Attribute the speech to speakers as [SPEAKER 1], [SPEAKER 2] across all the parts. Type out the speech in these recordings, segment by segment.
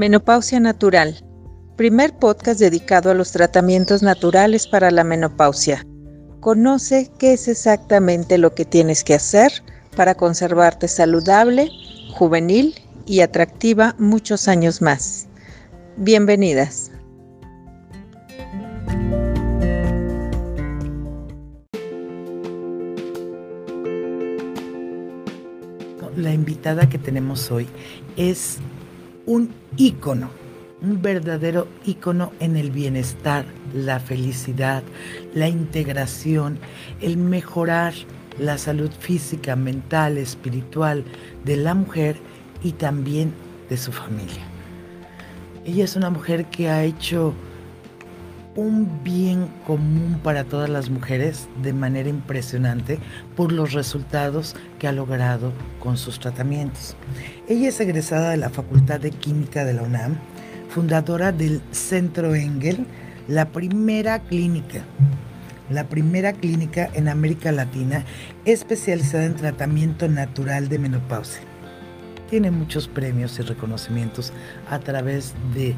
[SPEAKER 1] Menopausia Natural, primer podcast dedicado a los tratamientos naturales para la menopausia. Conoce qué es exactamente lo que tienes que hacer para conservarte saludable, juvenil y atractiva muchos años más. Bienvenidas.
[SPEAKER 2] La invitada que tenemos hoy es un ícono, un verdadero ícono en el bienestar, la felicidad, la integración, el mejorar la salud física, mental, espiritual de la mujer y también de su familia. Ella es una mujer que ha hecho un bien común para todas las mujeres de manera impresionante por los resultados que ha logrado con sus tratamientos. Ella es egresada de la Facultad de Química de la UNAM, fundadora del Centro Engel, la primera clínica, la primera clínica en América Latina especializada en tratamiento natural de menopausia. Tiene muchos premios y reconocimientos a través de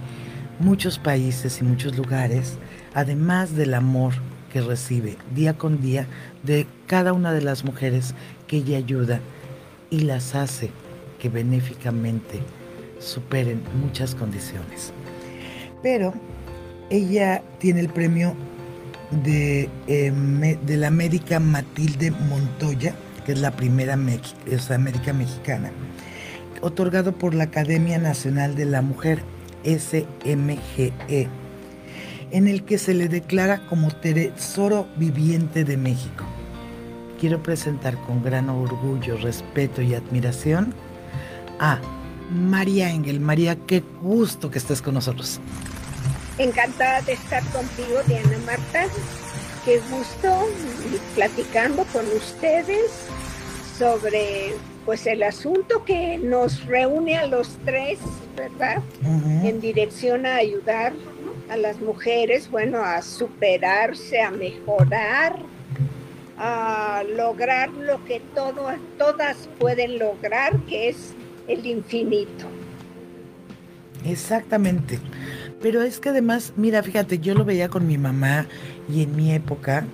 [SPEAKER 2] muchos países y muchos lugares, además del amor que recibe día con día de cada una de las mujeres que ella ayuda y las hace que benéficamente superen muchas condiciones. Pero ella tiene el premio de, eh, de la médica Matilde Montoya, que es la primera médica mexicana, otorgado por la Academia Nacional de la Mujer SMGE, en el que se le declara como Tesoro Viviente de México. Quiero presentar con gran orgullo, respeto y admiración a María Engel. María, qué gusto que estés con nosotros.
[SPEAKER 3] Encantada de estar contigo, Diana Marta. Qué gusto platicando con ustedes sobre pues el asunto que nos reúne a los tres, ¿verdad? En dirección a ayudar a las mujeres, bueno, a superarse, a mejorar, a lograr lo que todas pueden lograr, que es el infinito.
[SPEAKER 2] Exactamente. Pero es que además, mira, fíjate, yo lo veía con mi mamá y en mi época,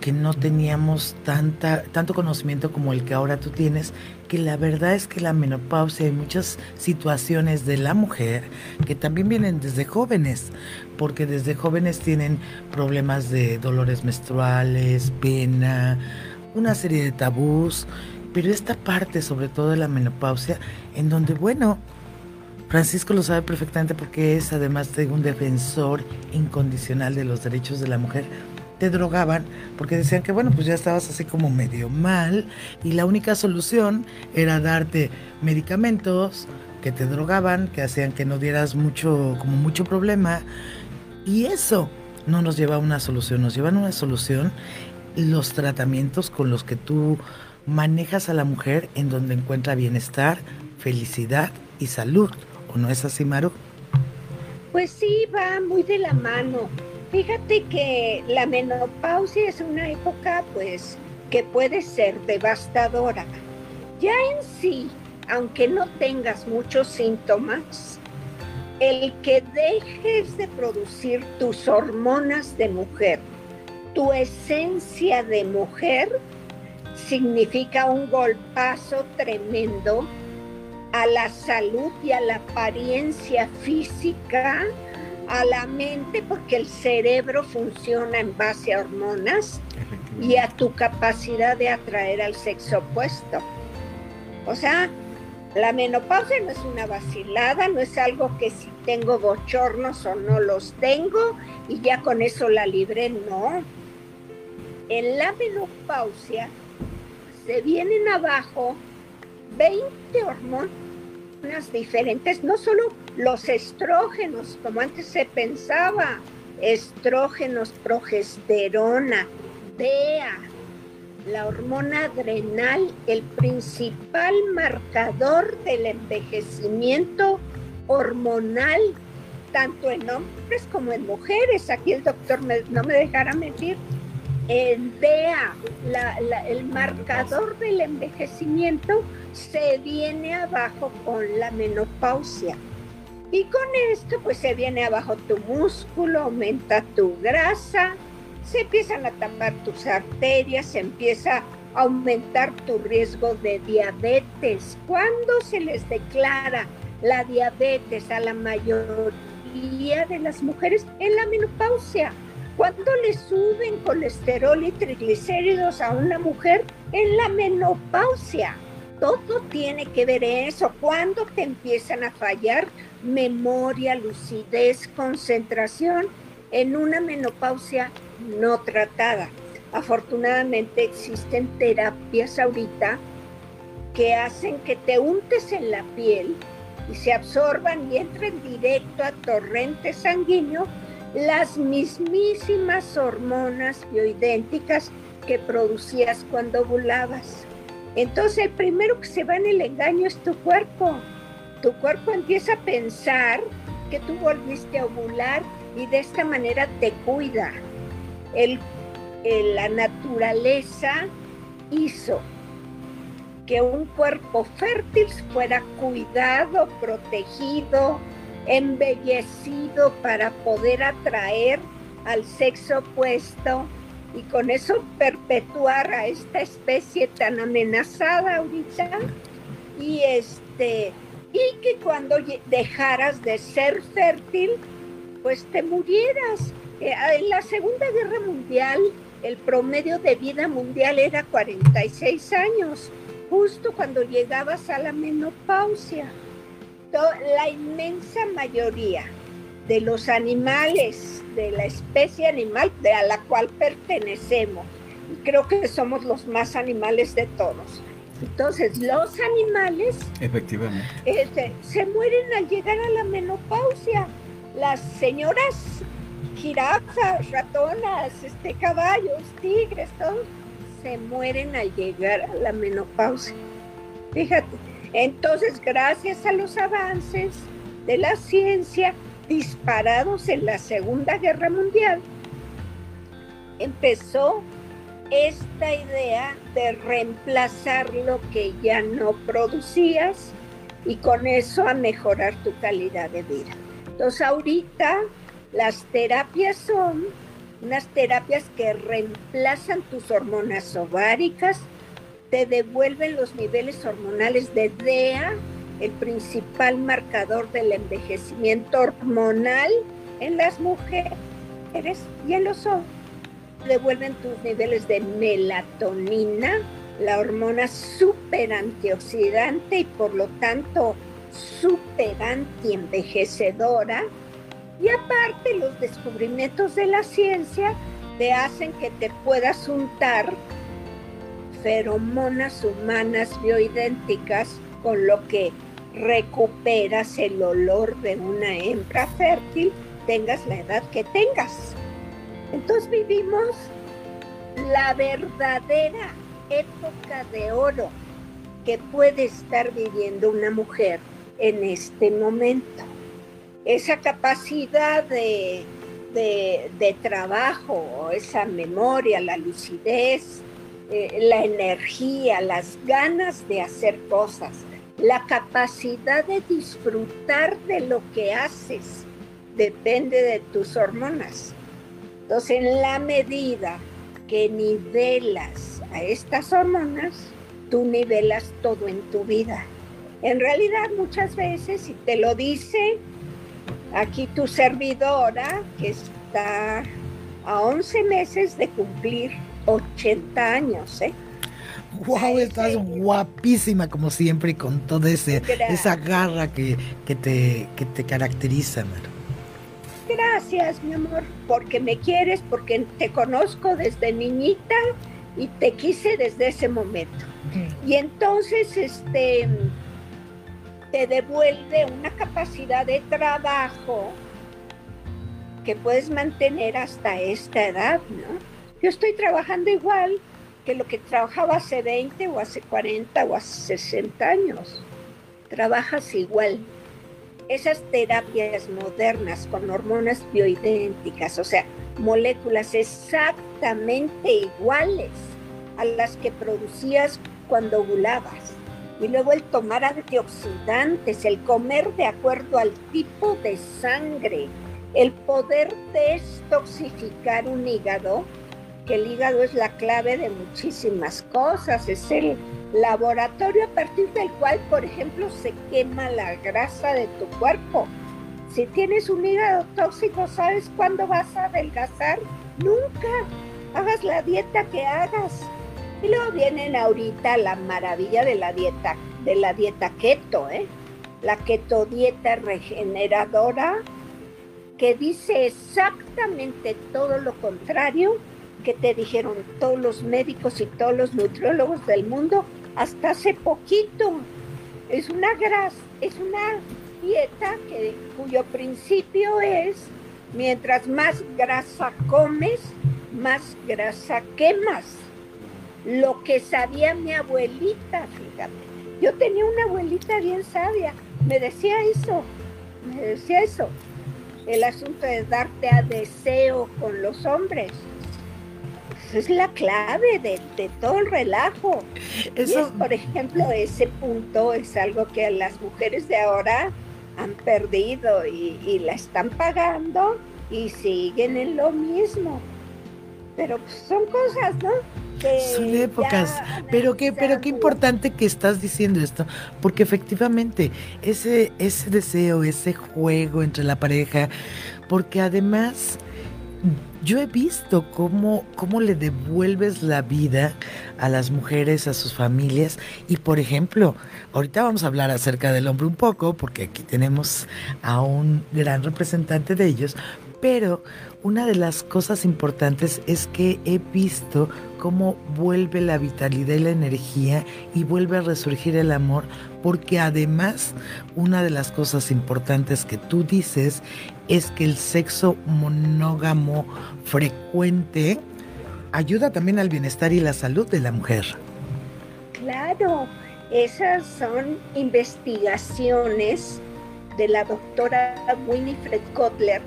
[SPEAKER 2] que no teníamos tanta, tanto conocimiento como el que ahora tú tienes, que la verdad es que la menopausia hay muchas situaciones de la mujer que también vienen desde jóvenes, porque desde jóvenes tienen problemas de dolores menstruales, pena, una serie de tabús, pero esta parte sobre todo de la menopausia, en donde, bueno, Francisco lo sabe perfectamente porque es además de un defensor incondicional de los derechos de la mujer, te drogaban porque decían que bueno, pues ya estabas así como medio mal y la única solución era darte medicamentos que te drogaban, que hacían que no dieras mucho como mucho problema y eso no nos lleva a una solución, nos llevan a una solución los tratamientos con los que tú manejas a la mujer en donde encuentra bienestar, felicidad y salud. ¿O no es así, Maru?
[SPEAKER 3] Pues sí, va muy de la mano. Fíjate que la menopausia es una época pues que puede ser devastadora. Ya en sí, aunque no tengas muchos síntomas, el que dejes de producir tus hormonas de mujer, tu esencia de mujer, significa un golpazo tremendo a la salud y a la apariencia física a la mente porque el cerebro funciona en base a hormonas y a tu capacidad de atraer al sexo opuesto. O sea, la menopausia no es una vacilada, no es algo que si tengo bochornos o no los tengo y ya con eso la libré, no. En la menopausia se vienen abajo 20 hormonas diferentes, no solo los estrógenos, como antes se pensaba, estrógenos, progesterona, DEA, la hormona adrenal, el principal marcador del envejecimiento hormonal, tanto en hombres como en mujeres. Aquí el doctor no me dejará mentir. En DEA, el marcador del envejecimiento se viene abajo con la menopausia. Y con esto pues se viene abajo tu músculo, aumenta tu grasa, se empiezan a tapar tus arterias, se empieza a aumentar tu riesgo de diabetes. ¿Cuándo se les declara la diabetes a la mayoría de las mujeres? En la menopausia. ¿Cuándo le suben colesterol y triglicéridos a una mujer? En la menopausia. Todo tiene que ver eso. ¿Cuándo te empiezan a fallar memoria, lucidez, concentración en una menopausia no tratada? Afortunadamente existen terapias ahorita que hacen que te untes en la piel y se absorban y entren directo a torrente sanguíneo las mismísimas hormonas bioidénticas que producías cuando ovulabas. Entonces el primero que se va en el engaño es tu cuerpo. Tu cuerpo empieza a pensar que tú volviste a ovular y de esta manera te cuida. la naturaleza hizo que un cuerpo fértil fuera cuidado, protegido, embellecido para poder atraer al sexo opuesto y con eso perpetuar a esta especie tan amenazada ahorita. Y este y que cuando dejaras de ser fértil pues te murieras. Eh, en la segunda guerra mundial el promedio de vida mundial era 46 años justo cuando llegabas a la menopausia la inmensa mayoría de los animales, de la especie animal de a la cual pertenecemos, creo que somos los más animales de todos. Entonces, los animales
[SPEAKER 4] efectivamente
[SPEAKER 3] este, se mueren al llegar a la menopausia. Las señoras jirafas, ratonas, este, caballos, tigres, todos se mueren al llegar a la menopausia. Fíjate, entonces, gracias a los avances de la ciencia disparados en la Segunda Guerra Mundial, empezó esta idea de reemplazar lo que ya no producías y con eso a mejorar tu calidad de vida. Entonces ahorita las terapias son unas terapias que reemplazan tus hormonas ováricas, te devuelven los niveles hormonales de DEA, el principal marcador del envejecimiento hormonal en las mujeres y en los hombres. Devuelven tus niveles de melatonina, la hormona súper antioxidante y por lo tanto súper antienvejecedora. Y aparte los descubrimientos de la ciencia te hacen que te puedas untar feromonas humanas bioidénticas, con lo que recuperas el olor de una hembra fértil, tengas la edad que tengas. Entonces vivimos la verdadera época de oro que puede estar viviendo una mujer en este momento. Esa capacidad de, de, de trabajo, esa memoria, la lucidez, eh, la energía, las ganas de hacer cosas, la capacidad de disfrutar de lo que haces, depende de tus hormonas. Entonces, en la medida que nivelas a estas hormonas, tú nivelas todo en tu vida. En realidad, muchas veces, si te lo dice aquí tu servidora, que está a 11 meses de cumplir 80 años, ¿eh?
[SPEAKER 2] Wow, estás guapísima como siempre con toda ese, esa garra que, que, te, que te caracteriza,
[SPEAKER 3] Gracias, mi amor, porque me quieres, porque te conozco desde niñita y te quise desde ese momento. Y entonces, este, te devuelve una capacidad de trabajo que puedes mantener hasta esta edad, ¿no? Yo estoy trabajando igual que lo que trabajaba hace 20 o hace 40 o hace 60 años. Trabajas igual. Esas terapias modernas con hormonas bioidénticas, o sea, moléculas exactamente iguales a las que producías cuando ovulabas. y luego el tomar antioxidantes, el comer de acuerdo al tipo de sangre, el poder destoxificar un hígado, el hígado es la clave de muchísimas cosas, es el laboratorio a partir del cual, por ejemplo, se quema la grasa de tu cuerpo. Si tienes un hígado tóxico, ¿sabes cuándo vas a adelgazar? Nunca. Hagas la dieta que hagas. Y luego vienen ahorita la maravilla de la dieta, de la dieta keto, ¿eh? La keto dieta regeneradora, que dice exactamente todo lo contrario que te dijeron todos los médicos y todos los nutriólogos del mundo hasta hace poquito. Es una grasa, es una dieta que, cuyo principio es mientras más grasa comes, más grasa quemas. Lo que sabía mi abuelita, fíjate. Yo tenía una abuelita bien sabia, me decía eso, me decía eso. El asunto de darte a deseo con los hombres es la clave de, todo el relajo. Eso... por ejemplo, ese punto es algo que las mujeres de ahora han perdido y, la están pagando y siguen en lo mismo. Pero pues, son cosas, ¿no?
[SPEAKER 2] son épocas, pero qué, pero qué importante que estás diciendo esto, porque efectivamente ese, ese deseo, ese juego entre la pareja, porque además yo he visto cómo, cómo le devuelves la vida a las mujeres, a sus familias. Y por ejemplo, ahorita vamos a hablar acerca del hombre un poco, porque aquí tenemos a un gran representante de ellos. Pero una de las cosas importantes es que he visto cómo vuelve la vitalidad y la energía y vuelve a resurgir el amor, porque además una de las cosas importantes que tú dices es que el sexo monógamo frecuente ayuda también al bienestar y la salud de la mujer.
[SPEAKER 3] Claro, esas son investigaciones de la doctora Winifred Kotler,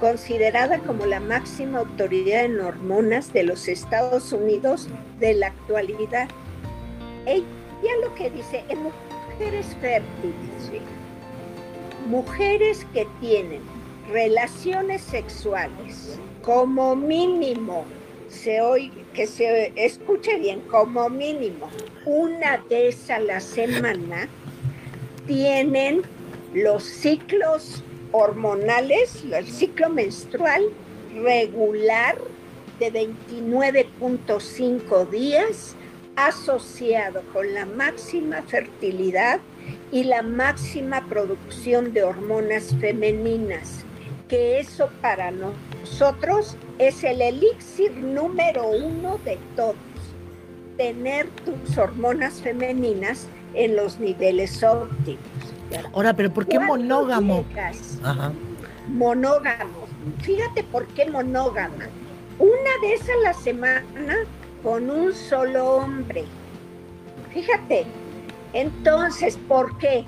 [SPEAKER 3] considerada como la máxima autoridad en hormonas de los Estados Unidos de la actualidad. Ella lo que dice, en mujeres fértiles, mujeres que tienen relaciones sexuales, como mínimo, se oye, que se escuche bien, como mínimo, una vez a la semana, tienen los ciclos hormonales, el ciclo menstrual regular de 29.5 días asociado con la máxima fertilidad y la máxima producción de hormonas femeninas que eso para nosotros es el elixir número uno de todos. Tener tus hormonas femeninas en los niveles óptimos.
[SPEAKER 2] Ahora, pero ¿por qué monógamo?
[SPEAKER 3] Monógamo. Fíjate por qué monógamo. Una vez a la semana con un solo hombre. Fíjate. Entonces, ¿por qué?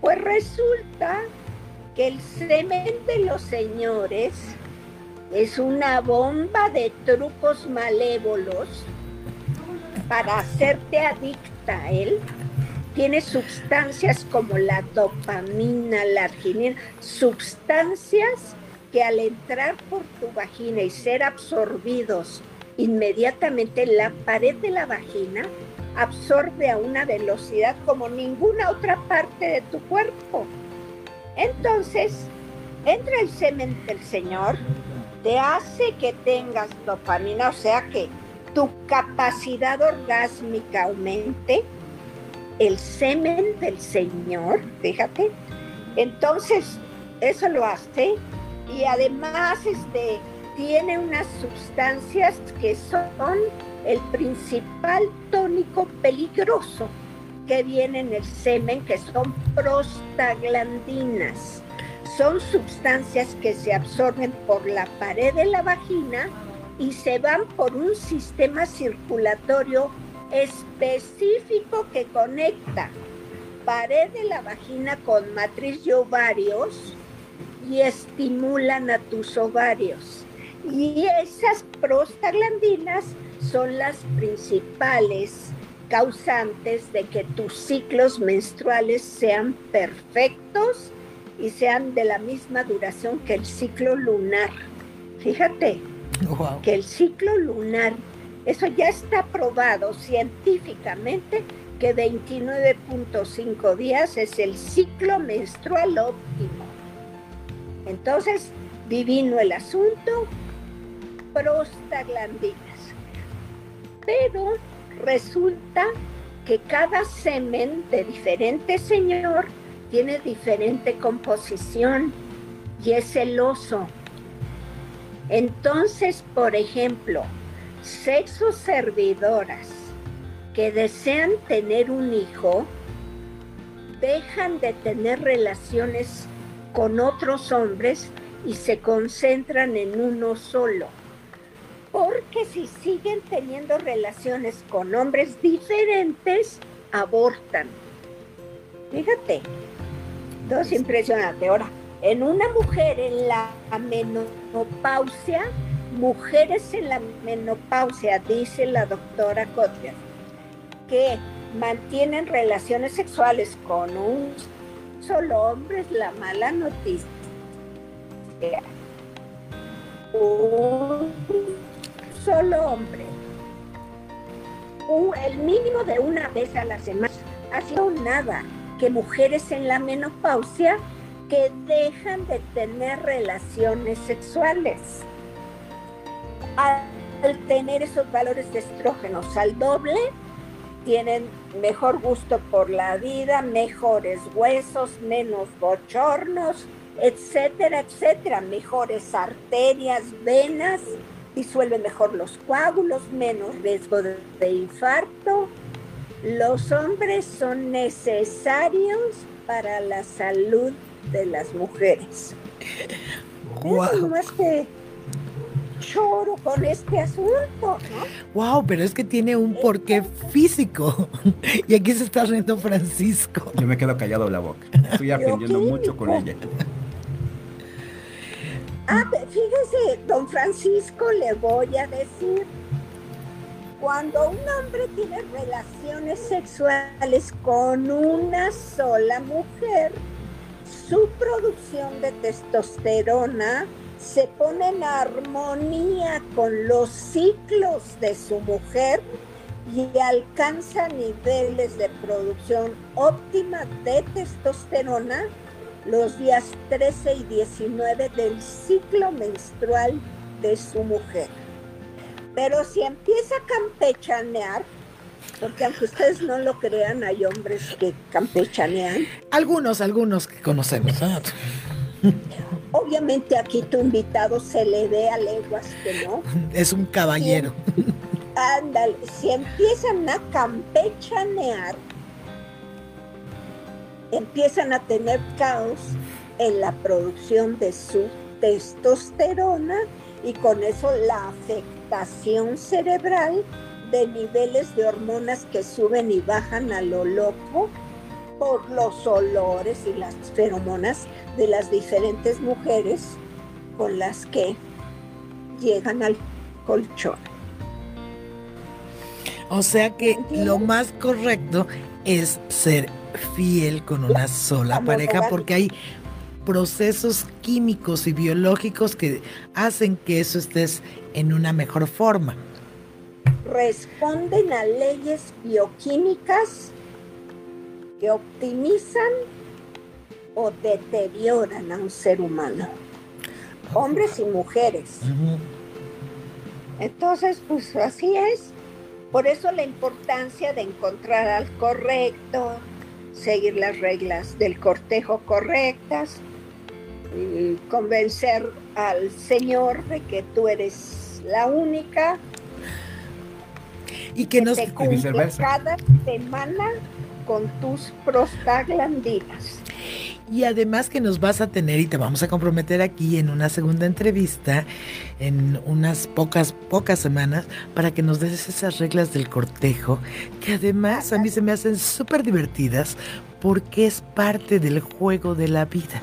[SPEAKER 3] Pues resulta que el semen de los señores es una bomba de trucos malévolos para hacerte adicta a él. Tiene sustancias como la dopamina, la arginina, sustancias que al entrar por tu vagina y ser absorbidos inmediatamente la pared de la vagina absorbe a una velocidad como ninguna otra parte de tu cuerpo. Entonces, entra el semen del Señor, te hace que tengas dopamina, o sea que tu capacidad orgásmica aumente, el semen del Señor, fíjate. Entonces, eso lo hace y además este, tiene unas sustancias que son el principal tónico peligroso que viene en el semen, que son prostaglandinas. Son sustancias que se absorben por la pared de la vagina y se van por un sistema circulatorio específico que conecta pared de la vagina con matriz y ovarios y estimulan a tus ovarios. Y esas prostaglandinas son las principales causantes de que tus ciclos menstruales sean perfectos y sean de la misma duración que el ciclo lunar. Fíjate que el ciclo lunar, eso ya está probado científicamente que 29.5 días es el ciclo menstrual óptimo. Entonces, divino el asunto, prostaglandinas. Pero resulta que cada semen de diferente señor tiene diferente composición y es celoso. Entonces, por ejemplo, sexos servidoras que desean tener un hijo dejan de tener relaciones con otros hombres y se concentran en uno solo. Porque si siguen teniendo relaciones con hombres diferentes, abortan. Fíjate, todo es impresionante. Ahora, en una mujer en la menopausia, mujeres en la menopausia, dice la doctora Kotler, que mantienen relaciones sexuales con un solo hombre es la mala noticia. Un solo hombre, el mínimo de una vez a la semana, ha sido nada que mujeres en la menopausia que dejan de tener relaciones sexuales. Al tener esos valores de estrógenos al doble, tienen mejor gusto por la vida, mejores huesos, menos bochornos, etcétera, etcétera, mejores arterias, venas, disuelven mejor los coágulos, menos riesgo de, infarto. Los hombres son necesarios para la salud de las mujeres. Wow choro con este asunto, ¿no?
[SPEAKER 2] Wow, pero es que tiene un porqué físico. y aquí se está riendo Francisco.
[SPEAKER 4] Yo me quedo callado la boca. Estoy aprendiendo mucho con ella.
[SPEAKER 3] Ah, fíjese, don Francisco, le voy a decir, cuando un hombre tiene relaciones sexuales con una sola mujer, su producción de testosterona se pone en armonía con los ciclos de su mujer y alcanza niveles de producción óptima de testosterona los días 13 y 19 del ciclo menstrual de su mujer. Pero si empieza a campechanear, porque aunque ustedes no lo crean, hay hombres que campechanean.
[SPEAKER 2] Algunos, algunos que conocemos.
[SPEAKER 3] Obviamente aquí tu invitado se le ve a leguas que no.
[SPEAKER 2] Es un caballero.
[SPEAKER 3] ándale, si empiezan a campechanear, empiezan a tener caos en la producción de su testosterona y con eso la afectación cerebral de niveles de hormonas que suben y bajan a lo loco por los olores y las feromonas de las diferentes mujeres con las que llegan al colchón.
[SPEAKER 2] O sea que lo más correcto es ser fiel con una sola pareja porque hay procesos químicos y biológicos que hacen que eso estés en una mejor forma.
[SPEAKER 3] Responden a leyes bioquímicas que optimizan o deterioran a un ser humano, hombres y mujeres. Entonces, pues así es. Por eso la importancia de encontrar al correcto, seguir las reglas del cortejo correctas, y convencer al Señor de que tú eres la única.
[SPEAKER 2] Y que, nos
[SPEAKER 3] te cada semana con tus prostaglandinas.
[SPEAKER 2] Y además que nos vas a tener y te vamos a comprometer aquí en una segunda entrevista en unas pocas, pocas semanas para que nos des esas reglas del cortejo que además a mí se me hacen súper divertidas porque es parte del juego de la vida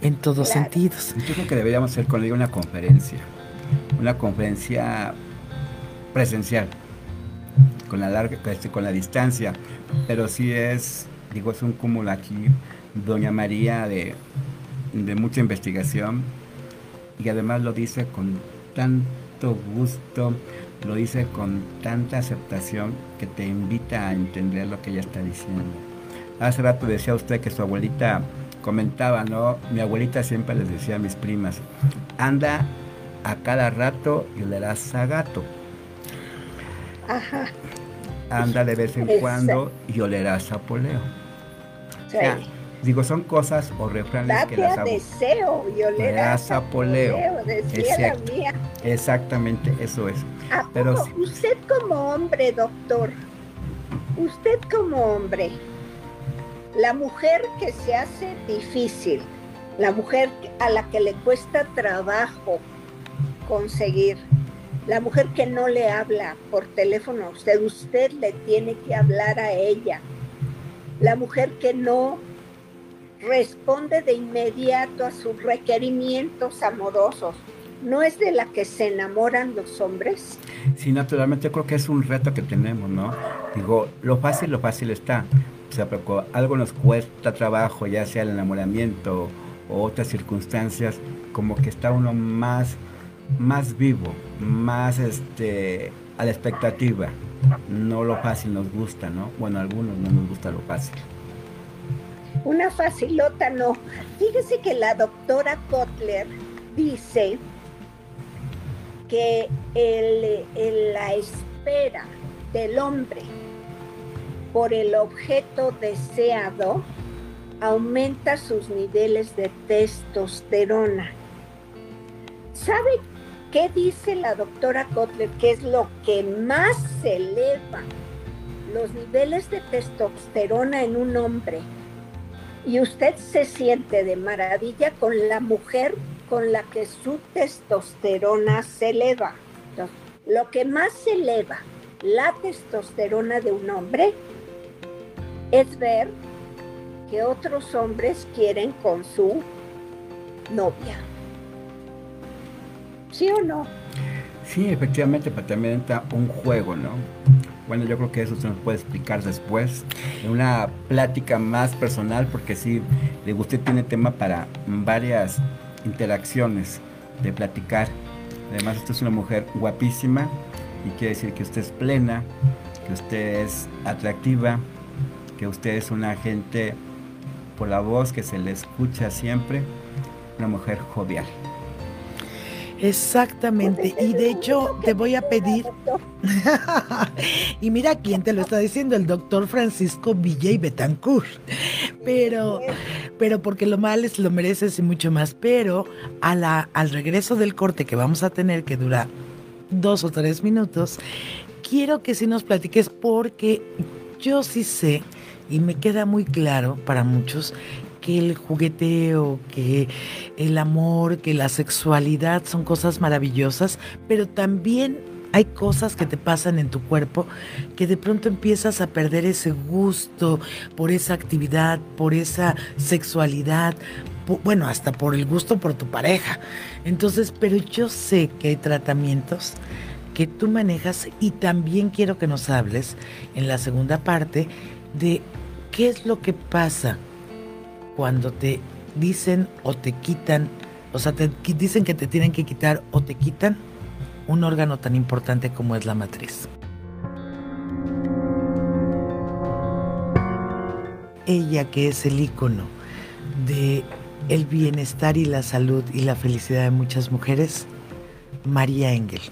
[SPEAKER 2] en todos sentidos.
[SPEAKER 4] Yo creo que deberíamos hacer con ella una conferencia, una conferencia presencial con la larga, este, con la distancia, pero sí es, digo, es un cúmulo aquí, doña María de, de mucha investigación y además lo dice con tanto gusto, lo dice con tanta aceptación que te invita a entender lo que ella está diciendo. Hace rato decía usted que su abuelita comentaba, ¿no? Mi abuelita siempre les decía a mis primas, anda a cada rato y le das a gato.
[SPEAKER 3] Ajá.
[SPEAKER 4] Anda de vez en cuando y olerás a poleo. digo, son cosas o refranes
[SPEAKER 3] que las deseo y olerás a poleo. Mía.
[SPEAKER 4] Exactamente, eso es.
[SPEAKER 3] Pero usted como hombre, doctor, usted como hombre, la mujer que se hace difícil, la mujer a la que le cuesta trabajo conseguir, la mujer que no le habla por teléfono a usted, usted le tiene que hablar a ella. La mujer que no responde de inmediato a sus requerimientos amorosos, ¿no es de la que se enamoran los hombres?
[SPEAKER 4] Sí, naturalmente creo que es un reto que tenemos, ¿no? Digo, lo fácil, lo fácil está sea, algo nos cuesta trabajo, ya sea el enamoramiento o otras circunstancias, como que está uno más, más vivo, más este, a la expectativa. No lo fácil nos gusta, ¿no? Bueno, a algunos no nos gusta lo fácil.
[SPEAKER 3] Una facilota no. Fíjese que la doctora Kotler dice que el, la espera del hombre por el objeto deseado aumenta sus niveles de testosterona. ¿Sabe qué dice la doctora Kotler? ¿Qué es lo que más eleva los niveles de testosterona en un hombre? Y usted se siente de maravilla con la mujer con la que su testosterona se eleva. lo que más eleva la testosterona de un hombre es ver que otros hombres quieren con su novia. ¿Sí o no?
[SPEAKER 4] Sí, efectivamente, pero también entra un juego, ¿no? Bueno, yo creo que eso se nos puede explicar después, en una plática más personal, porque sí, le usted tiene tema para varias interacciones de platicar. Además, usted es una mujer guapísima y quiere decir que usted es plena, que usted es atractiva, que usted es una gente por la voz que se le escucha siempre, una mujer jovial.
[SPEAKER 2] Exactamente, y de hecho te voy a pedir, y mira quién te lo está diciendo, el doctor Francisco Villay Betancourt, pero, pero porque lo mal lo mereces y mucho más, pero a la, al regreso del corte que vamos a tener, que dura dos o tres minutos, quiero que sí nos platiques porque yo sí sé y me queda muy claro para muchos que el jugueteo, que el amor, que la sexualidad son cosas maravillosas, pero también hay cosas que te pasan en tu cuerpo que de pronto empiezas a perder ese gusto por esa actividad, por esa sexualidad, bueno, hasta por el gusto por tu pareja. Entonces, pero yo sé que hay tratamientos que tú manejas y también quiero que nos hables en la segunda parte de qué es lo que pasa cuando te dicen o te quitan, o sea, te dicen que te tienen que quitar o te quitan un órgano tan importante como es la matriz. Ella que es el icono de el bienestar y la salud y la felicidad de muchas mujeres, María Engel,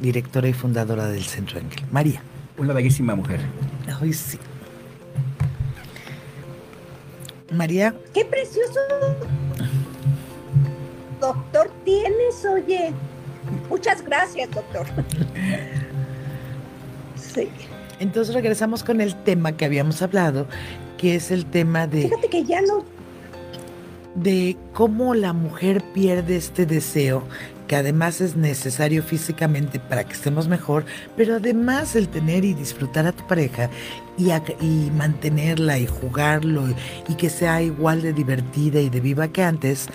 [SPEAKER 2] directora y fundadora del Centro Engel. María.
[SPEAKER 4] Una bellísima mujer.
[SPEAKER 2] Ay, sí. María.
[SPEAKER 3] Qué precioso doctor tienes, oye. Muchas gracias, doctor.
[SPEAKER 2] Sí. Entonces regresamos con el tema que habíamos hablado, que es el tema de...
[SPEAKER 3] Fíjate que ya no...
[SPEAKER 2] De cómo la mujer pierde este deseo que además es necesario físicamente para que estemos mejor, pero además el tener y disfrutar a tu pareja y, y mantenerla y jugarlo y, que sea igual de divertida y de viva que antes,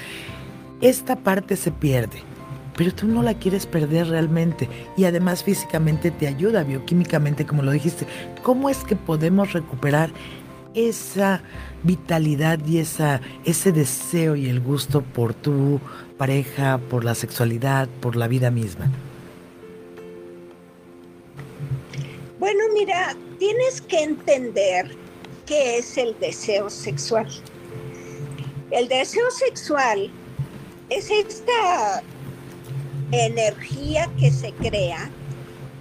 [SPEAKER 2] esta parte se pierde. pero tú no la quieres perder realmente y además físicamente te ayuda bioquímicamente, como lo dijiste. ¿Cómo es que podemos recuperar esa vitalidad y esa, ese deseo y el gusto por tu pareja, por la sexualidad, por la vida misma?
[SPEAKER 3] Bueno, mira, tienes que entender qué es el deseo sexual. El deseo sexual es esta energía que se crea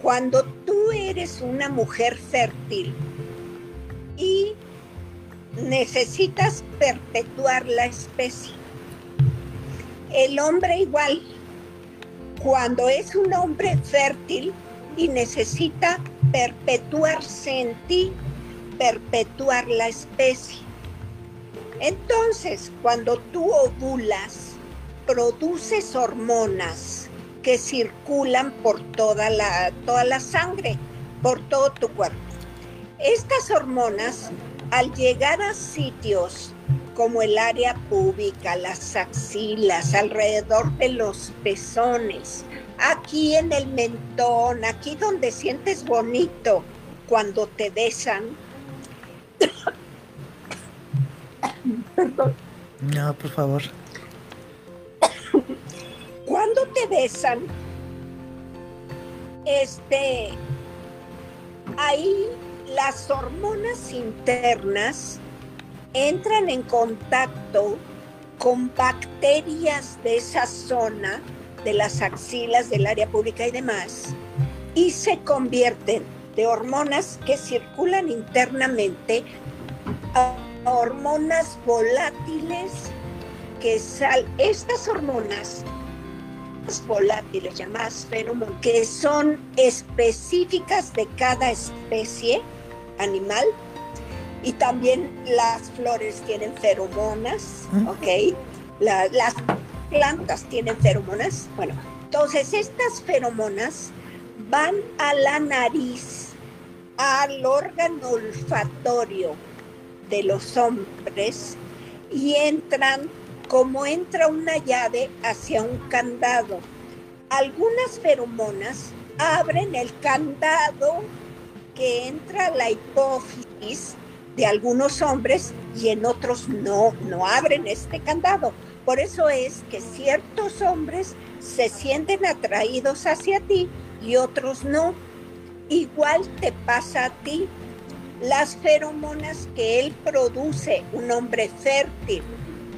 [SPEAKER 3] cuando tú eres una mujer fértil y necesitas perpetuar la especie. El hombre igual, cuando es un hombre fértil y necesita perpetuarse en ti, perpetuar la especie. Entonces, cuando tú ovulas, produces hormonas que circulan por toda la, toda la sangre, por todo tu cuerpo. Estas hormonas, al llegar a sitios como el área pública, las axilas, alrededor de los pezones, aquí en el mentón, aquí donde sientes bonito cuando te besan.
[SPEAKER 2] Perdón. No, por favor.
[SPEAKER 3] Cuando te besan, este, ahí las hormonas internas entran en contacto con bacterias de esa zona, de las axilas, del área pública y demás, y se convierten de hormonas que circulan internamente a hormonas volátiles que sal estas hormonas volátiles llamadas feromonas que son específicas de cada especie animal y también las flores tienen feromonas, ¿ok? las plantas tienen feromonas. Bueno, entonces estas feromonas van a la nariz, al órgano olfatorio de los hombres y entran como entra una llave hacia un candado. Algunas feromonas abren el candado que entra la hipófisis de algunos hombres y en otros no, no abren este candado. Por eso es que ciertos hombres se sienten atraídos hacia ti y otros no. Igual te pasa a ti. Las feromonas que él produce, un hombre fértil,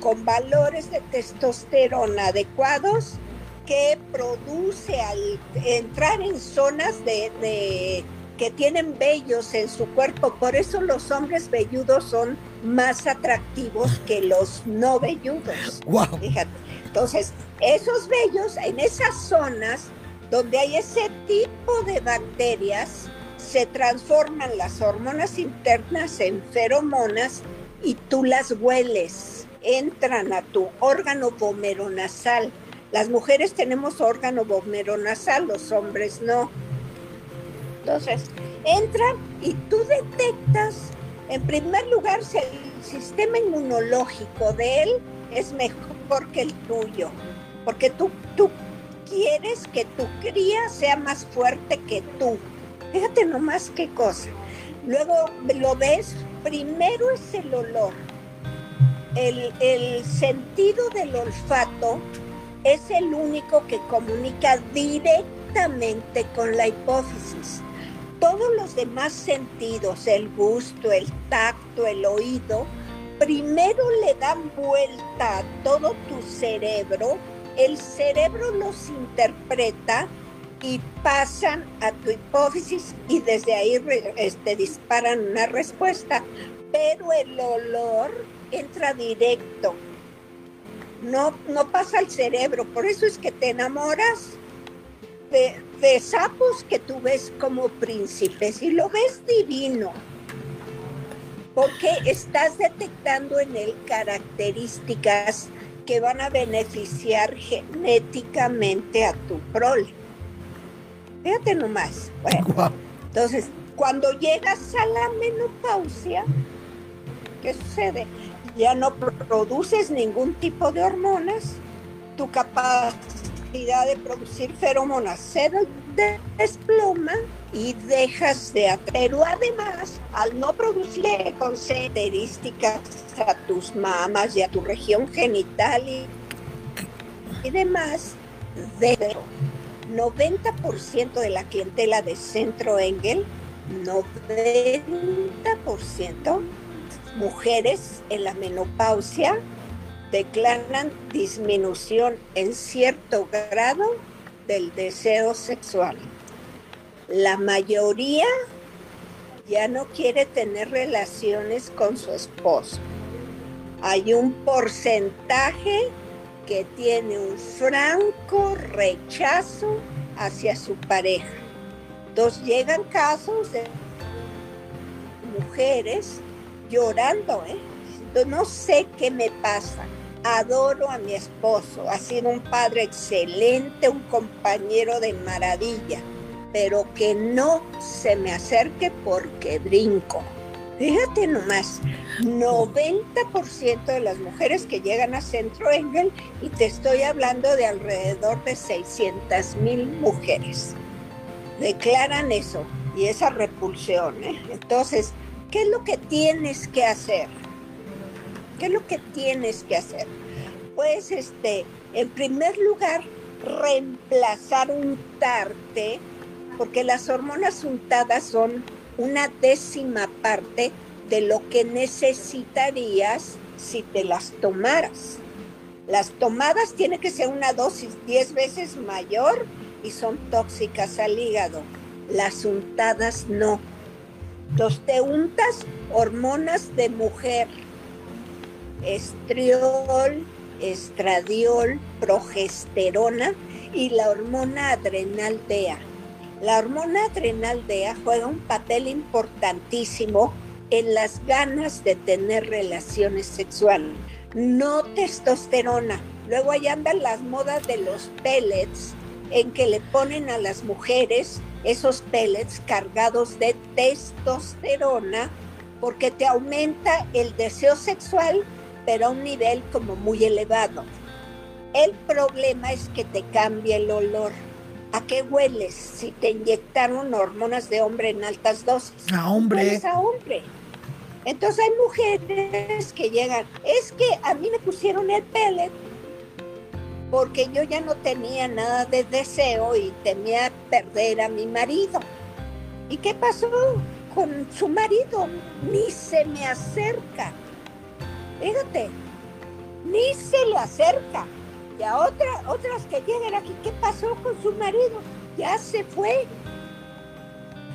[SPEAKER 3] con valores de testosterona adecuados, que produce al entrar en zonas de, que tienen vellos en su cuerpo. Por eso los hombres velludos son más atractivos que los no velludos. Fíjate. Entonces, esos vellos en esas zonas donde hay ese tipo de bacterias, se transforman las hormonas internas en feromonas y tú las hueles, entran a tu órgano vomeronasal. Las mujeres tenemos órgano vomeronasal, los hombres no. Entonces, entran y tú detectas, en primer lugar, si el sistema inmunológico de él es mejor que el tuyo, porque tú, tú quieres que tu cría sea más fuerte que tú. Fíjate nomás qué cosa. Luego lo ves, primero es el olor. El, el sentido del olfato es el único que comunica directamente con la hipófisis. Todos los demás sentidos, el gusto, el tacto, el oído, primero le dan vuelta a todo tu cerebro el cerebro los interpreta y pasan a tu hipófisis y desde ahí este, disparan una respuesta, pero el olor entra directo, no, no pasa al cerebro, por eso es que te enamoras de, de sapos que tú ves como príncipes y lo ves divino, porque estás detectando en él características que van a beneficiar genéticamente a tu prole. Fíjate nomás. Bueno, entonces, cuando llegas a la menopausia, ¿qué sucede? Ya no produces ningún tipo de hormonas, tu capacidad de producir feromonas se desploma y dejas de atraer. Pero además, al no producir características a tus mamas y a tu región genital y, y demás, de 90% de la clientela de Centro Engel, 90% mujeres en la menopausia declaran disminución en cierto grado del deseo sexual. La mayoría ya no quiere tener relaciones con su esposo. Hay un porcentaje que tiene un franco rechazo hacia su pareja. Entonces llegan casos de mujeres llorando, ¿eh? no sé qué me pasa. Adoro a mi esposo, ha sido un padre excelente, un compañero de maravilla, pero que no se me acerque porque brinco. Fíjate nomás, 90% de las mujeres que llegan a Centro Engel, y te estoy hablando de alrededor de 600 mil mujeres, declaran eso y esa repulsión. ¿eh? Entonces, ¿qué es lo que tienes que hacer? ¿Qué es lo que tienes que hacer? Pues, este, en primer lugar, reemplazar untarte, porque las hormonas untadas son una décima parte de lo que necesitarías si te las tomaras. Las tomadas tiene que ser una dosis 10 veces mayor y son tóxicas al hígado. Las untadas no. Los te untas hormonas de mujer estriol, estradiol, progesterona y la hormona adrenal DEA. La hormona adrenal DEA juega un papel importantísimo en las ganas de tener relaciones sexuales, no testosterona. Luego ahí andan las modas de los pellets en que le ponen a las mujeres esos pellets cargados de testosterona porque te aumenta el deseo sexual pero a un nivel como muy elevado. El problema es que te cambia el olor. ¿A qué hueles si te inyectaron hormonas de hombre en altas dosis?
[SPEAKER 2] A hombre.
[SPEAKER 3] A hombre. Entonces hay mujeres que llegan, es que a mí me pusieron el pellet porque yo ya no tenía nada de deseo y temía perder a mi marido. ¿Y qué pasó con su marido? Ni se me acerca fíjate, ni se le acerca. Y a otra, otras que llegan aquí, ¿qué pasó con su marido? Ya se fue.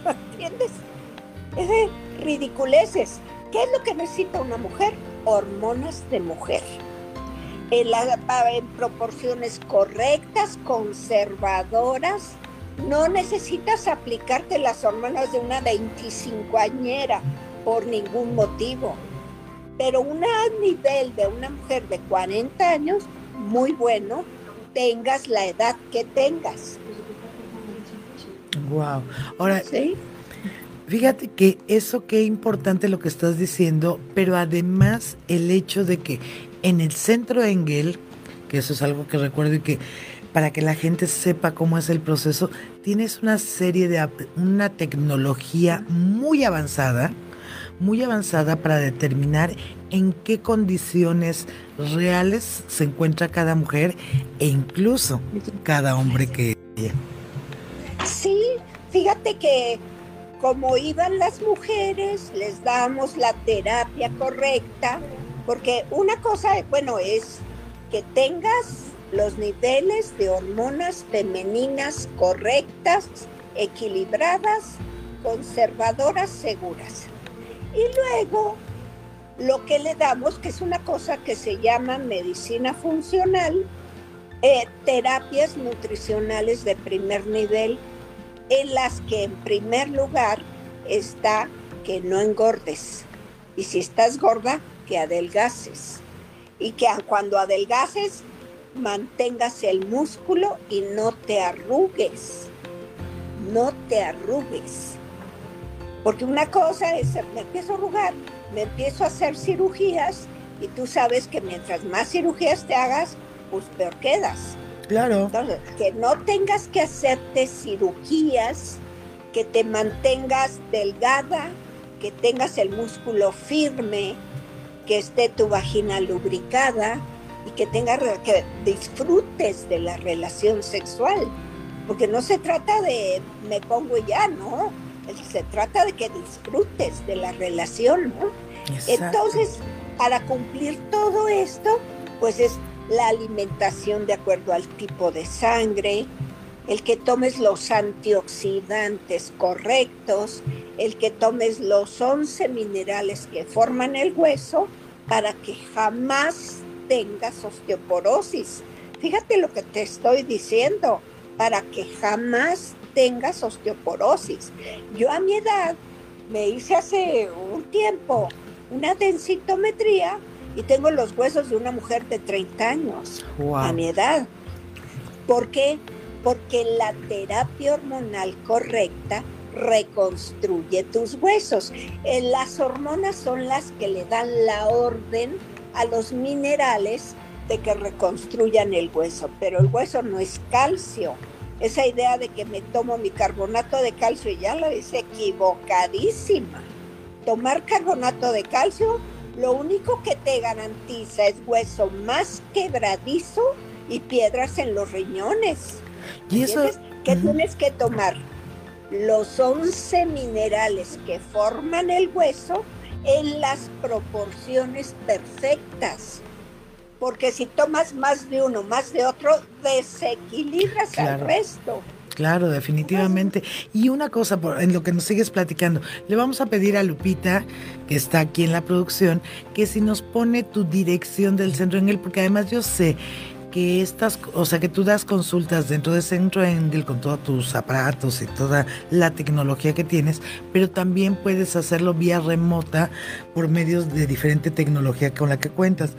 [SPEAKER 3] ¿Entiendes? Es de ridiculeces. ¿Qué es lo que necesita una mujer? Hormonas de mujer. En, en proporciones correctas, conservadoras. No necesitas aplicarte las hormonas de una 25 añera por ningún motivo pero un nivel de una mujer de 40 años, muy bueno, tengas la edad que tengas.
[SPEAKER 2] Wow. Ahora, ¿Sí? fíjate que eso qué importante lo que estás diciendo, pero además el hecho de que en el centro Engel, que eso es algo que recuerdo y que para que la gente sepa cómo es el proceso, tienes una serie de una tecnología muy avanzada muy avanzada para determinar en qué condiciones reales se encuentra cada mujer e incluso cada hombre que.
[SPEAKER 3] Sí, fíjate que como iban las mujeres, les damos la terapia correcta, porque una cosa, bueno, es que tengas los niveles de hormonas femeninas correctas, equilibradas, conservadoras, seguras. Y luego lo que le damos, que es una cosa que se llama medicina funcional, eh, terapias nutricionales de primer nivel, en las que en primer lugar está que no engordes. Y si estás gorda, que adelgaces. Y que cuando adelgaces, mantengas el músculo y no te arrugues. No te arrugues. Porque una cosa es, me empiezo a arrugar, me empiezo a hacer cirugías y tú sabes que mientras más cirugías te hagas, pues peor quedas.
[SPEAKER 2] Claro.
[SPEAKER 3] que no tengas que hacerte cirugías, que te mantengas delgada, que tengas el músculo firme, que esté tu vagina lubricada y que tengas que disfrutes de la relación sexual, porque no se trata de me pongo ya, ¿no? Se trata de que disfrutes de la relación, ¿no? Entonces, para cumplir todo esto, pues es la alimentación de acuerdo al tipo de sangre, el que tomes los antioxidantes correctos, el que tomes los 11 minerales que forman el hueso para que jamás tengas osteoporosis. Fíjate lo que te estoy diciendo, para que jamás tengas osteoporosis. Yo a mi edad me hice hace un tiempo una densitometría y tengo los huesos de una mujer de 30 años a mi edad. ¿Por qué? Porque la terapia hormonal correcta reconstruye tus huesos. Eh, las hormonas son las que le dan la orden a los minerales de que reconstruyan el hueso, pero el hueso no es calcio. Esa idea de que me tomo mi carbonato de calcio ya lo es equivocadísima. Tomar carbonato de calcio lo único que te garantiza es hueso más quebradizo y piedras en los riñones. ¿Y eso? ¿Qué tienes que tomar? Los 11 minerales que forman el hueso en las proporciones perfectas. Porque si tomas más de uno, más de otro, desequilibras al resto.
[SPEAKER 2] Claro, definitivamente. Y una cosa, en lo que nos sigues platicando, le vamos a pedir a Lupita, que está aquí en la producción, que si nos pone tu dirección del centro en él, porque además yo sé que estas, o sea, que tú das consultas dentro del Centro Engel con todos tus aparatos y toda la tecnología que tienes, pero también puedes hacerlo vía remota por medios de diferente tecnología con la que cuentas.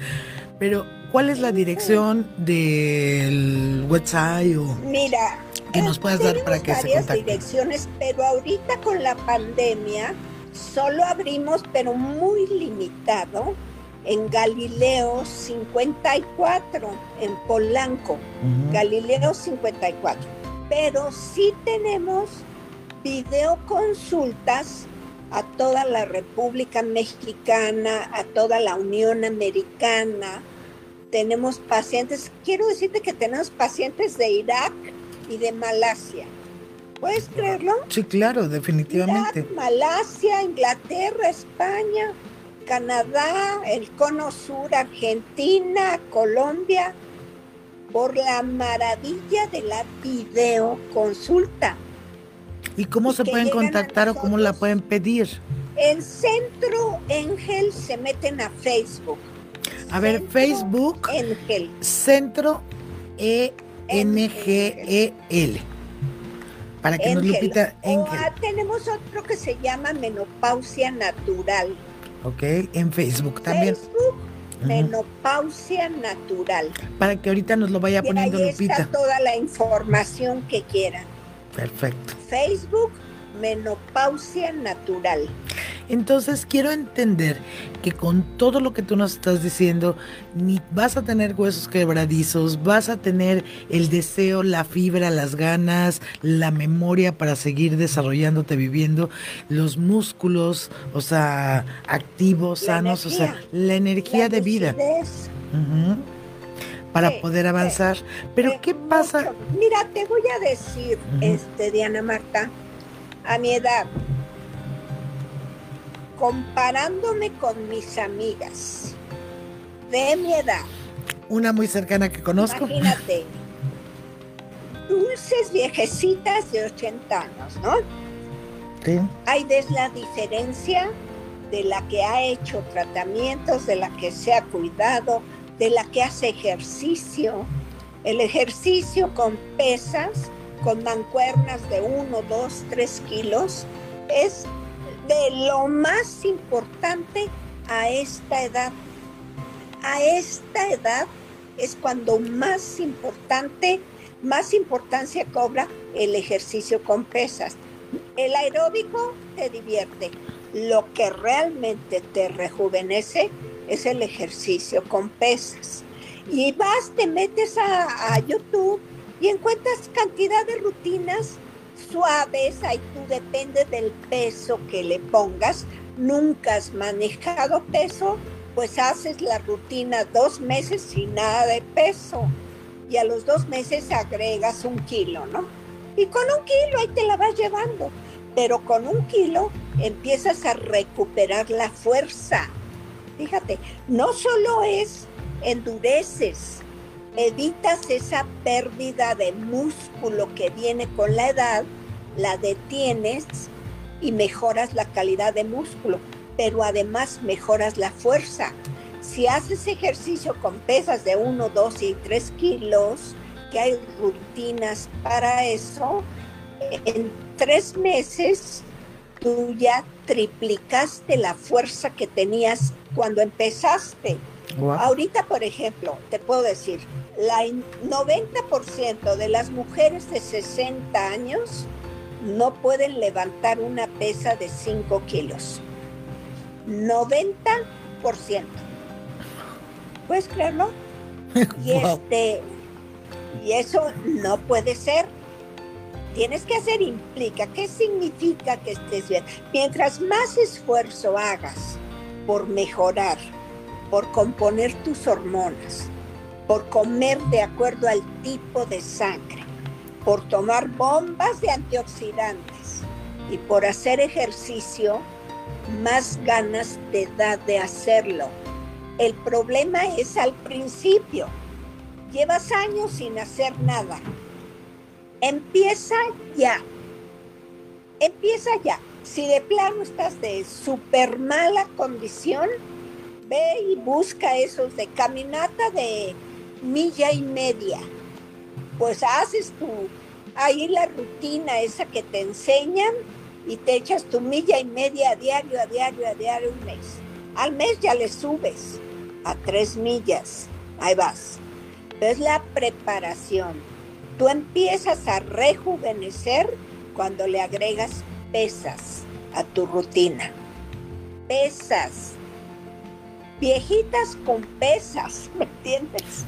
[SPEAKER 2] Pero, ¿cuál es la dirección del website o
[SPEAKER 3] Mira,
[SPEAKER 2] que nos puedas dar para que se
[SPEAKER 3] contacte? direcciones, pero ahorita con la pandemia solo abrimos, pero muy limitado en Galileo 54, en Polanco, Galileo 54. Pero sí tenemos videoconsultas a toda la República Mexicana, a toda la Unión Americana. Tenemos pacientes, quiero decirte que tenemos pacientes de Irak y de Malasia. ¿Puedes creerlo?
[SPEAKER 2] Sí, claro, definitivamente.
[SPEAKER 3] Irak, Malasia, Inglaterra, España. Canadá, el Cono Sur, Argentina, Colombia, por la maravilla de la videoconsulta.
[SPEAKER 2] ¿Y cómo se pueden contactar o cómo la pueden pedir?
[SPEAKER 3] En Centro Engel se meten a Facebook.
[SPEAKER 2] A ver, Facebook. Engel. Centro E N G E L. Para que nos Lupita
[SPEAKER 3] Engel. tenemos otro que se llama menopausia natural.
[SPEAKER 2] ¿ok? En Facebook también.
[SPEAKER 3] Facebook, menopausia natural.
[SPEAKER 2] Para que ahorita nos lo vaya poniendo ahí Lupita.
[SPEAKER 3] Está toda la información que quieran.
[SPEAKER 2] Perfecto.
[SPEAKER 3] Facebook, menopausia natural.
[SPEAKER 2] Entonces quiero entender que con todo lo que tú nos estás diciendo, ni vas a tener huesos quebradizos, vas a tener el deseo, la fibra, las ganas, la memoria para seguir desarrollándote, viviendo, los músculos, o sea, activos, sanos, o sea, la energía de vida. Para poder avanzar. Pero ¿qué pasa?
[SPEAKER 3] Mira, te voy a decir, este Diana Marta, a mi edad, comparándome con mis amigas de mi edad.
[SPEAKER 2] Una muy cercana que conozco.
[SPEAKER 3] Imagínate, dulces viejecitas de 80 años, ¿no?
[SPEAKER 2] Sí.
[SPEAKER 3] Hay desde la diferencia de la que ha hecho tratamientos, de la que se ha cuidado, de la que hace ejercicio. El ejercicio con pesas, con mancuernas de 1, 2, 3 kilos, es de lo más importante a esta edad. A esta edad es cuando más importante, más importancia cobra el ejercicio con pesas. El aeróbico te divierte. Lo que realmente te rejuvenece es el ejercicio con pesas. Y vas, te metes a, YouTube y encuentras cantidad de rutinas suaves, ahí tú depende del peso que le pongas. Nunca has manejado peso, pues haces la rutina dos meses sin nada de peso y a los dos meses agregas un kilo, ¿no? Y con un kilo ahí te la vas llevando, pero con un kilo empiezas a recuperar la fuerza. Fíjate, no solo es endureces, evitas esa pérdida de músculo que viene con la edad, la detienes y mejoras la calidad de músculo, pero además mejoras la fuerza. Si haces ejercicio con pesas de 1, 2 y 3 kilos, que hay rutinas para eso, en tres meses tú ya triplicaste la fuerza que tenías cuando empezaste. Ahorita, por ejemplo, te puedo decir, la 90% de las mujeres de 60 años no pueden levantar una pesa de 5 kilos. 90%. ¿Puedes creerlo? Y este y eso no puede ser. Tienes que hacer implica. ¿Qué significa que estés bien? Mientras más esfuerzo hagas por mejorar, por componer tus hormonas, por comer de acuerdo al tipo de sangre, por tomar bombas de antioxidantes y por hacer ejercicio, más ganas te da de hacerlo. El problema es al principio. Llevas años sin hacer nada. Empieza ya. Empieza ya. Si de plano estás de súper mala condición, ve y busca esos de caminata de milla y media. Pues haces tu, ahí la rutina esa que te enseñan y te echas tu milla y media a diario, a diario, a diario un mes. Al mes ya le subes a tres millas. Ahí vas. Es la preparación. Tú empiezas a rejuvenecer cuando le agregas pesas a tu rutina. Pesas. Viejitas con pesas, ¿me entiendes?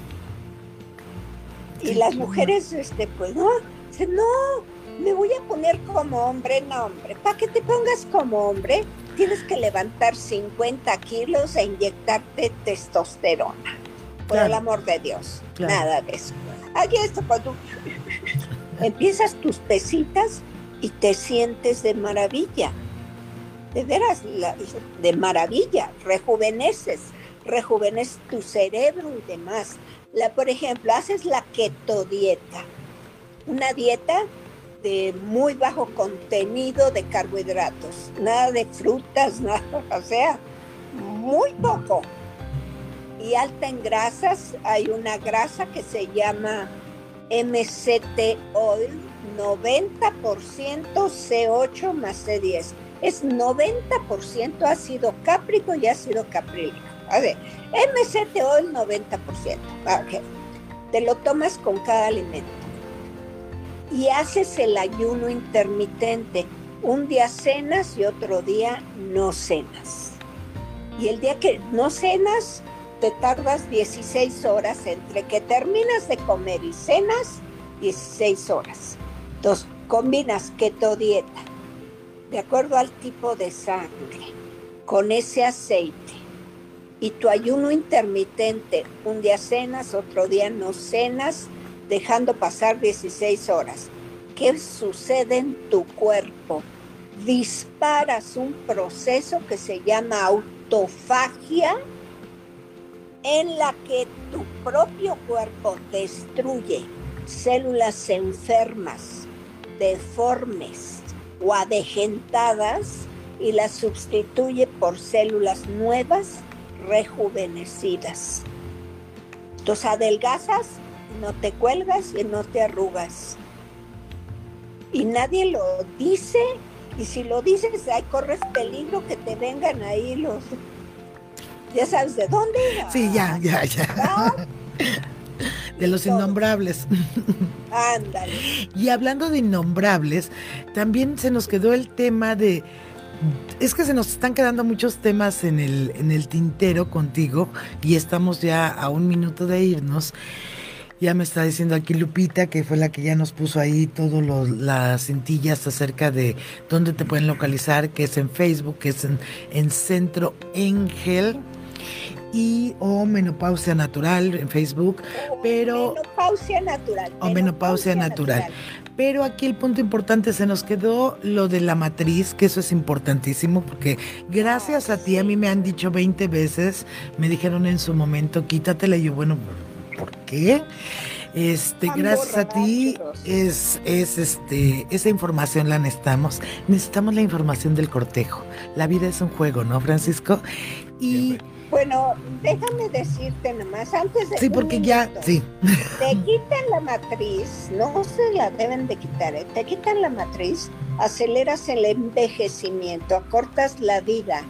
[SPEAKER 3] Y las mujeres, este, pues no, no, me voy a poner como hombre, no hombre, para que te pongas como hombre, tienes que levantar 50 kilos e inyectarte testosterona, por el amor de Dios, nada de eso. Aquí esto cuando empiezas tus pesitas y te sientes de maravilla. De veras, de maravilla, rejuveneces, rejuveneces tu cerebro y demás. La, por ejemplo, haces la keto dieta, una dieta de muy bajo contenido de carbohidratos, nada de frutas, nada, o sea, muy poco. Y alta en grasas, hay una grasa que se llama MCT Oil, 90% C8 más C10 es 90% ácido cáprico y ácido caprílico. A ver, MCT el 90%. Okay. Te lo tomas con cada alimento. Y haces el ayuno intermitente. Un día cenas y otro día no cenas. Y el día que no cenas, te tardas 16 horas entre que terminas de comer y cenas, 16 horas. Entonces, combinas keto dieta de acuerdo al tipo de sangre, con ese aceite. Y tu ayuno intermitente, un día cenas, otro día no cenas, dejando pasar 16 horas. ¿Qué sucede en tu cuerpo? Disparas un proceso que se llama autofagia, en la que tu propio cuerpo destruye células enfermas, deformes, o adegentadas y las sustituye por células nuevas rejuvenecidas. Entonces adelgazas, no te cuelgas y no te arrugas. Y nadie lo dice, y si lo dices, ahí corres peligro que te vengan ahí los... Ya sabes de dónde.
[SPEAKER 2] Sí, ya, ya, ya. de los innombrables.
[SPEAKER 3] Ándale.
[SPEAKER 2] Y hablando de innombrables, también se nos quedó el tema de es que se nos están quedando muchos temas en el, en el tintero contigo y estamos ya a un minuto de irnos. Ya me está diciendo aquí Lupita, que fue la que ya nos puso ahí todas las cintillas acerca de dónde te pueden localizar, que es en Facebook, que es en, en Centro Engel y o menopausia natural en Facebook, pero
[SPEAKER 3] menopausia natural
[SPEAKER 2] o menopausia, natural. Pero aquí el punto importante se nos quedó lo de la matriz, que eso es importantísimo porque gracias a ti a mí me han dicho 20 veces, me dijeron en su momento, quítatela y yo bueno, ¿por qué? Este, gracias a ti es, es este, esa información la necesitamos. Necesitamos la información del cortejo. La vida es un juego, ¿no, Francisco? Y
[SPEAKER 3] bueno, déjame decirte nomás, antes de...
[SPEAKER 2] Sí, porque ya, sí.
[SPEAKER 3] Te quitan la matriz, no se la deben de quitar, ¿eh? te quitan la matriz, aceleras el envejecimiento, acortas la vida,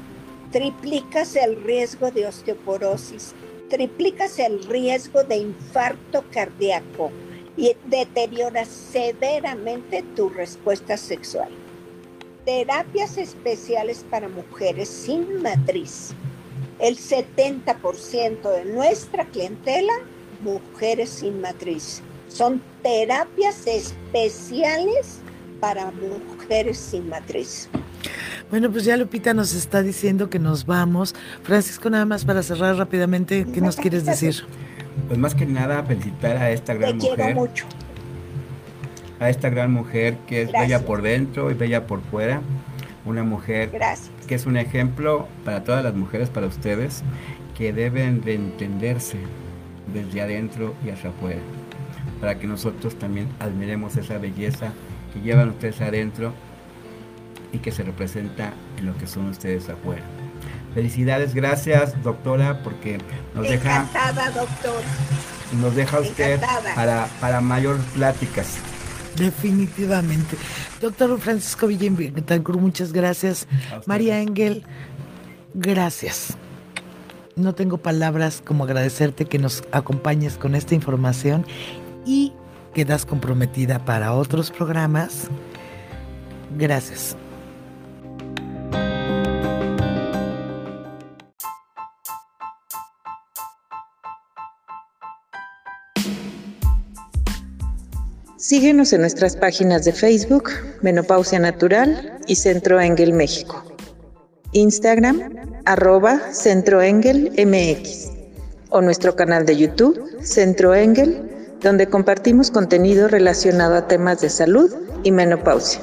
[SPEAKER 3] triplicas el riesgo de osteoporosis, triplicas el riesgo de infarto cardíaco y deterioras severamente tu respuesta sexual. Terapias especiales para mujeres sin matriz el 70% de nuestra clientela, mujeres sin matriz. Son terapias especiales para mujeres sin matriz.
[SPEAKER 2] Bueno, pues ya Lupita nos está diciendo que nos vamos. Francisco, nada más para cerrar rápidamente, ¿qué nos quieres decir?
[SPEAKER 4] Pues más que nada felicitar a esta gran Te mujer.
[SPEAKER 3] mucho.
[SPEAKER 4] A esta gran mujer que es bella por dentro y bella por fuera. Una mujer
[SPEAKER 3] Gracias
[SPEAKER 4] que es un ejemplo para todas las mujeres, para ustedes, que deben de entenderse desde adentro y hacia afuera, para que nosotros también admiremos esa belleza que llevan ustedes adentro y que se representa en lo que son ustedes afuera. Felicidades, gracias doctora, porque nos deja...
[SPEAKER 3] doctor.
[SPEAKER 4] Nos deja usted para, para mayor pláticas.
[SPEAKER 2] Definitivamente. Doctor Francisco Villén muchas gracias. María Engel, gracias. No tengo palabras como agradecerte que nos acompañes con esta información y quedas comprometida para otros programas. Gracias.
[SPEAKER 1] Síguenos en nuestras páginas de Facebook, Menopausia Natural y Centro Engel México. Instagram, arroba Centro Engel MX. O nuestro canal de YouTube, Centro Engel, donde compartimos contenido relacionado a temas de salud y menopausia.